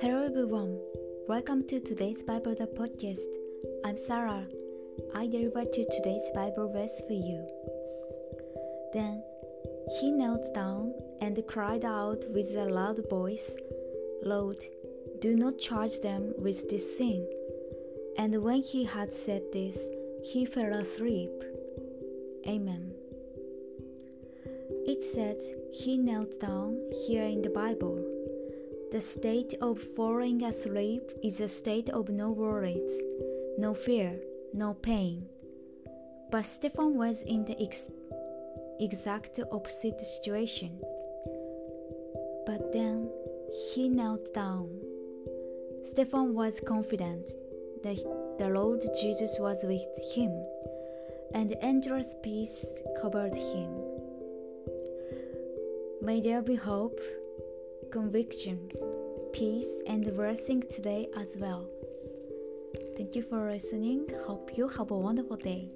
Hello everyone, welcome to today's Bible the podcast. I'm Sarah. I deliver to today's Bible verse for you. Then he knelt down and cried out with a loud voice, Lord, do not charge them with this sin. And when he had said this, he fell asleep. Amen. It says he knelt down here in the Bible. The state of falling asleep is a state of no worries, no fear, no pain. But Stephen was in the ex- exact opposite situation. But then he knelt down. Stephen was confident that the Lord Jesus was with him, and endless peace covered him. May there be hope, conviction, peace, and blessing today as well. Thank you for listening. Hope you have a wonderful day.